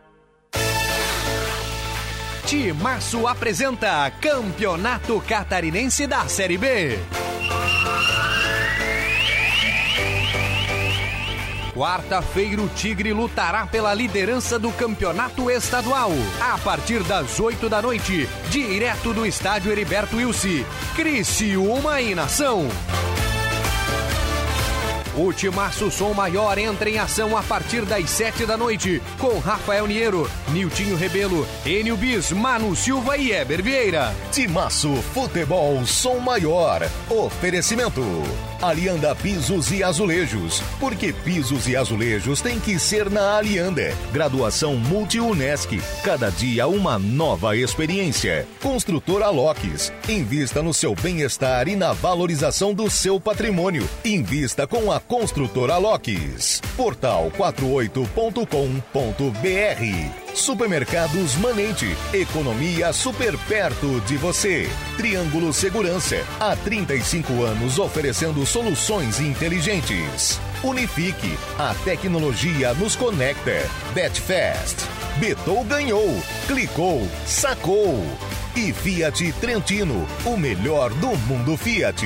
Timaço apresenta Campeonato Catarinense da Série B. Quarta-feira, o Tigre lutará pela liderança do campeonato estadual. A partir das 8 da noite, direto do estádio Heriberto Wilson. Criciúma em Nação. O Timaço Som Maior entra em ação a partir das 7 da noite, com Rafael Niero, Niltinho Rebelo, Enio Bis, Manu Silva e Eber Vieira. Timaço Futebol Som Maior. Oferecimento. Alianda Pisos e Azulejos. Porque pisos e azulejos tem que ser na Alianda. Graduação Multi-Unesc. Cada dia uma nova experiência. Construtora Locks. Invista no seu bem-estar e na valorização do seu patrimônio. Invista com a Construtora Locks. Portal 48.com.br. Supermercados Manente. Economia super perto de você. Triângulo Segurança. Há 35 anos oferecendo soluções inteligentes. Unifique. A tecnologia nos conecta. Betfast. Betou ganhou. Clicou. Sacou. E Fiat Trentino. O melhor do mundo Fiat.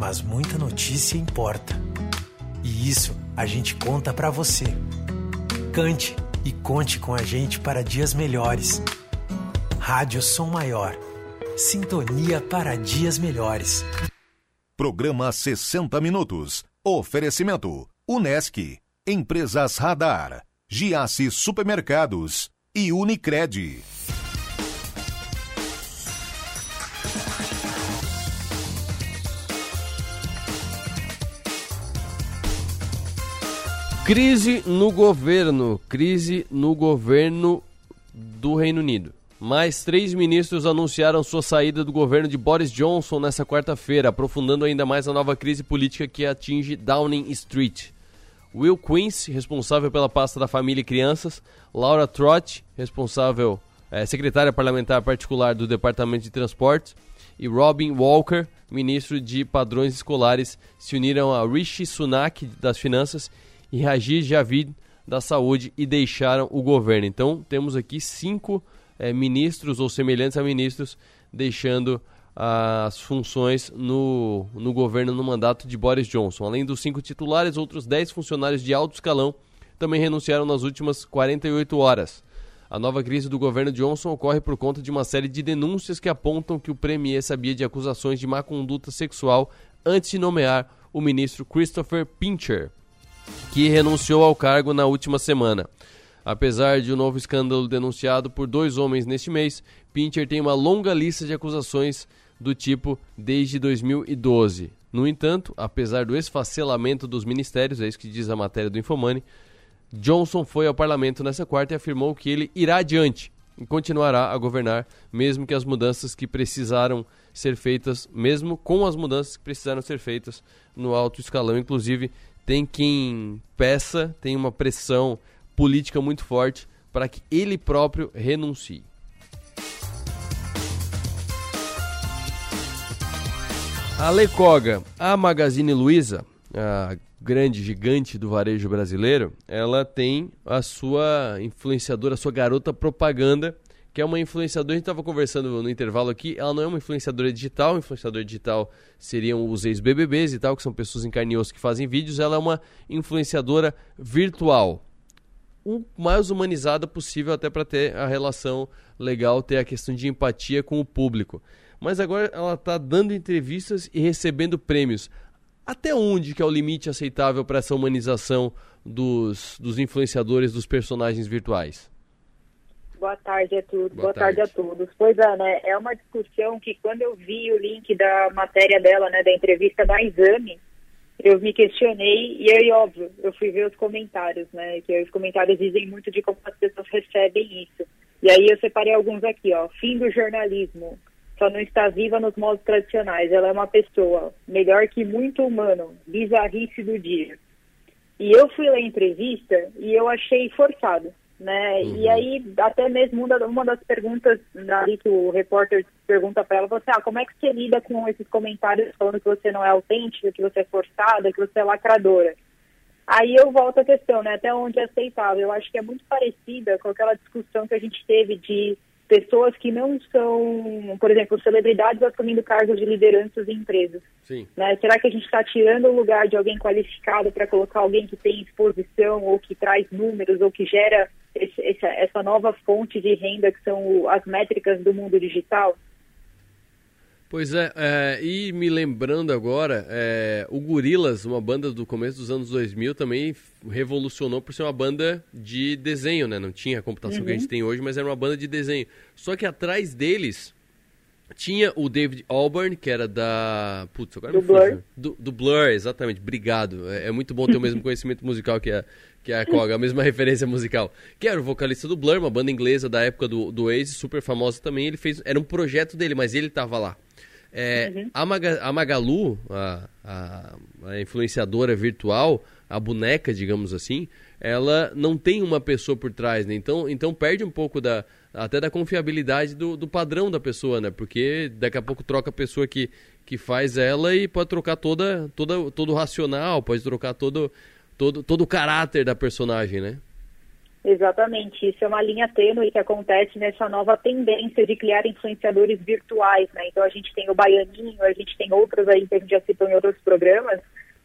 mas muita notícia importa. E isso a gente conta para você. Cante e conte com a gente para dias melhores. Rádio Som Maior. Sintonia para dias melhores. Programa 60 Minutos. Oferecimento. Unesc. Empresas Radar. Giasse Supermercados. E Unicred. Crise no governo. Crise no governo do Reino Unido. Mais três ministros anunciaram sua saída do governo de Boris Johnson nesta quarta-feira, aprofundando ainda mais a nova crise política que atinge Downing Street. Will Quince, responsável pela pasta da família e crianças, Laura Trott, responsável, é, secretária parlamentar particular do Departamento de Transportes, e Robin Walker, ministro de padrões escolares, se uniram a Rishi Sunak das finanças e Rajiv Javid da saúde e deixaram o governo. Então temos aqui cinco é, ministros ou semelhantes a ministros deixando as funções no, no governo no mandato de Boris Johnson. Além dos cinco titulares, outros dez funcionários de alto escalão também renunciaram nas últimas 48 horas. A nova crise do governo Johnson ocorre por conta de uma série de denúncias que apontam que o premier sabia de acusações de má conduta sexual antes de nomear o ministro Christopher Pincher, que renunciou ao cargo na última semana. Apesar de um novo escândalo denunciado por dois homens neste mês, Pincher tem uma longa lista de acusações do tipo desde 2012. No entanto, apesar do esfacelamento dos ministérios, é isso que diz a matéria do Infomani, Johnson foi ao parlamento nessa quarta e afirmou que ele irá adiante e continuará a governar, mesmo que as mudanças que precisaram ser feitas, mesmo com as mudanças que precisaram ser feitas no alto escalão. Inclusive, tem quem peça, tem uma pressão política muito forte para que ele próprio renuncie. A Lecoga, a Magazine Luiza, a grande gigante do varejo brasileiro, ela tem a sua influenciadora, a sua garota propaganda, que é uma influenciadora, a gente estava conversando no intervalo aqui, ela não é uma influenciadora digital, influenciador digital seriam os ex-BBBs e tal, que são pessoas em carne e osso que fazem vídeos, ela é uma influenciadora virtual, o mais humanizada possível até para ter a relação legal, ter a questão de empatia com o público mas agora ela está dando entrevistas e recebendo prêmios. Até onde que é o limite aceitável para essa humanização dos, dos influenciadores, dos personagens virtuais? Boa tarde a todos. Boa, Boa tarde. tarde. a todos. Pois é, né? É uma discussão que quando eu vi o link da matéria dela, né, da entrevista da Exame, eu me questionei e aí, óbvio, eu fui ver os comentários, né? Que os comentários dizem muito de como as pessoas recebem isso. E aí eu separei alguns aqui, ó. Fim do jornalismo só não está viva nos modos tradicionais. Ela é uma pessoa melhor que muito humano, bizarrice do dia. E eu fui ler a entrevista e eu achei forçado, né? Uhum. E aí, até mesmo uma, das perguntas ali que o repórter pergunta para ela, você, ah, como é que você lida com esses comentários falando que você não é autêntica, que você é forçada, que você é lacradora? Aí eu volto à questão, né? Até onde é aceitável. Eu acho que é muito parecida com aquela discussão que a gente teve de pessoas que não são, por exemplo, celebridades assumindo cargos de lideranças em empresas. Sim. Né? Será que a gente está tirando o lugar de alguém qualificado para colocar alguém que tem exposição ou que traz números ou que gera esse, essa, essa nova fonte de renda que são as métricas do mundo digital? Pois é, é, e me lembrando agora, é, o Gorilas, uma banda do começo dos anos 2000, também revolucionou por ser uma banda de desenho, né? Não tinha a computação uhum. que a gente uhum. tem hoje, mas era uma banda de desenho. Só que atrás deles tinha o David Auburn, que era da. Putz, agora do Blur. Do, do, Blur, exatamente. Obrigado. É, é muito bom ter o mesmo conhecimento musical que a, que a Koga, a mesma referência musical. Que era o vocalista do Blur, uma banda inglesa da época do, do Ace, super famosa também. Ele fez. Era um projeto dele, mas ele tava lá. É, uhum. a, Maga, a, Magalu, a, a, a, influenciadora virtual, a boneca, digamos assim, ela não tem uma pessoa por trás, né? Então, então perde um pouco da até da confiabilidade do, do padrão da pessoa, né? Porque daqui a pouco troca a pessoa que, que faz ela e pode trocar toda, toda, todo o racional, pode trocar todo, todo, todo o caráter da personagem, né? Exatamente, isso é uma linha tênue que acontece nessa nova tendência de criar influenciadores virtuais, né? Então a gente tem o Baianinho, a gente tem outros aí que a gente já citou em outros programas,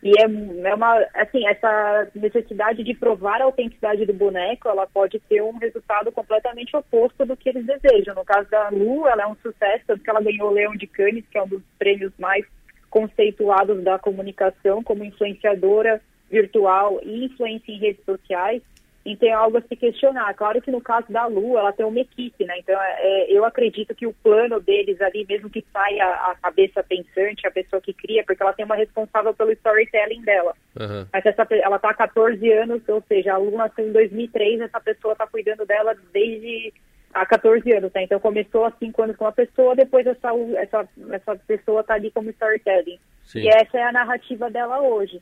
e é, é uma, assim, essa necessidade de provar a autenticidade do boneco, ela pode ter um resultado completamente oposto do que eles desejam. No caso da Lu, ela é um sucesso, tanto que ela ganhou o Leão de Cannes, que é um dos prêmios mais conceituados da comunicação como influenciadora virtual e influência em redes sociais. Então é algo a se questionar. Claro que no caso da Lu, ela tem uma equipe, né? Então é, eu acredito que o plano deles ali, mesmo que saia a cabeça pensante, a pessoa que cria, porque ela tem uma responsável pelo storytelling dela. Uhum. Mas essa, ela está há 14 anos, ou seja, a aluna nasceu em 2003, essa pessoa está cuidando dela desde há 14 anos, né? Então começou há 5 anos com uma pessoa, depois essa, essa, essa pessoa está ali como storytelling. Sim. E essa é a narrativa dela hoje.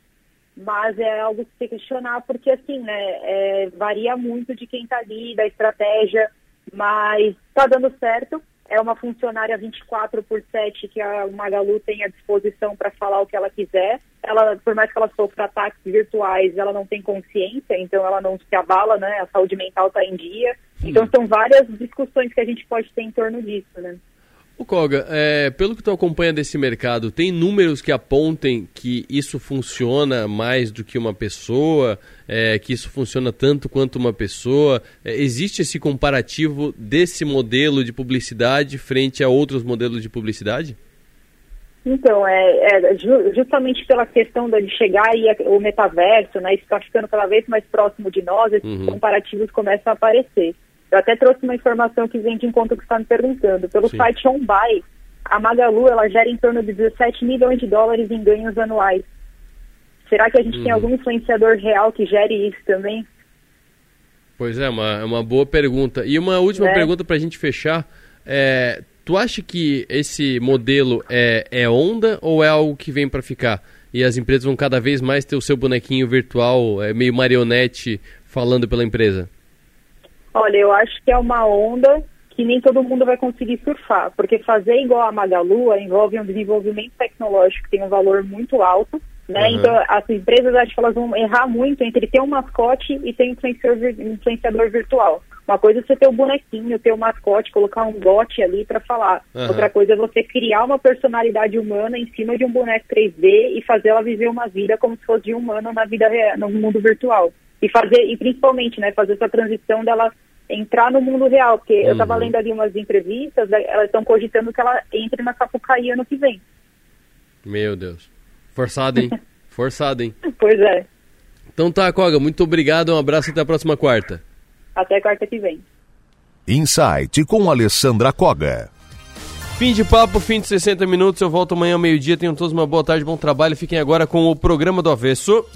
Mas é algo que se questionar, porque assim, né, é, varia muito de quem está ali, da estratégia, mas está dando certo é uma funcionária 24 por 7 que a Magalu tem à disposição para falar o que ela quiser. Ela, por mais que ela sofra ataques virtuais, ela não tem consciência, então ela não se abala, né? A saúde mental está em dia. Então são várias discussões que a gente pode ter em torno disso, né? O Koga, é, pelo que tu acompanha desse mercado, tem números que apontem que isso funciona mais do que uma pessoa, é, que isso funciona tanto quanto uma pessoa? É, existe esse comparativo desse modelo de publicidade frente a outros modelos de publicidade? Então, é, é justamente pela questão de chegar e o metaverso, né, isso está ficando cada vez mais próximo de nós, esses uhum. comparativos começam a aparecer. Eu até trouxe uma informação que vem de encontro que está me perguntando. Pelo Sim. site OnBuy, a Magalu ela gera em torno de 17 milhões de dólares em ganhos anuais. Será que a gente uhum. tem algum influenciador real que gere isso também? Pois é, uma, é uma boa pergunta. E uma última é. pergunta para a gente fechar. É, tu acha que esse modelo é, é onda ou é algo que vem para ficar? E as empresas vão cada vez mais ter o seu bonequinho virtual, é, meio marionete, falando pela empresa? Olha, eu acho que é uma onda que nem todo mundo vai conseguir surfar, porque fazer igual a Magalu envolve um desenvolvimento tecnológico que tem um valor muito alto, né? Uhum. Então, as empresas acho que elas vão errar muito entre ter um mascote e ter um influenciador, influenciador virtual. Uma coisa é você ter o um bonequinho, ter o um mascote, colocar um bote ali para falar. Uhum. Outra coisa é você criar uma personalidade humana em cima de um boneco 3D e fazer ela viver uma vida como se fosse de humano na vida real, no mundo virtual. E fazer, e principalmente, né, fazer essa transição dela entrar no mundo real, porque uhum. eu estava lendo ali umas entrevistas, né, elas estão cogitando que ela entre na Sapucaí ano que vem. Meu Deus. Forçado, hein? Forçado, hein? Pois é. Então tá, Koga, muito obrigado, um abraço e até a próxima quarta. Até quarta que vem. Insight com Alessandra Koga. Fim de papo, fim de 60 minutos. Eu volto amanhã ao meio-dia. Tenham todos uma boa tarde, bom trabalho. Fiquem agora com o programa do Avesso.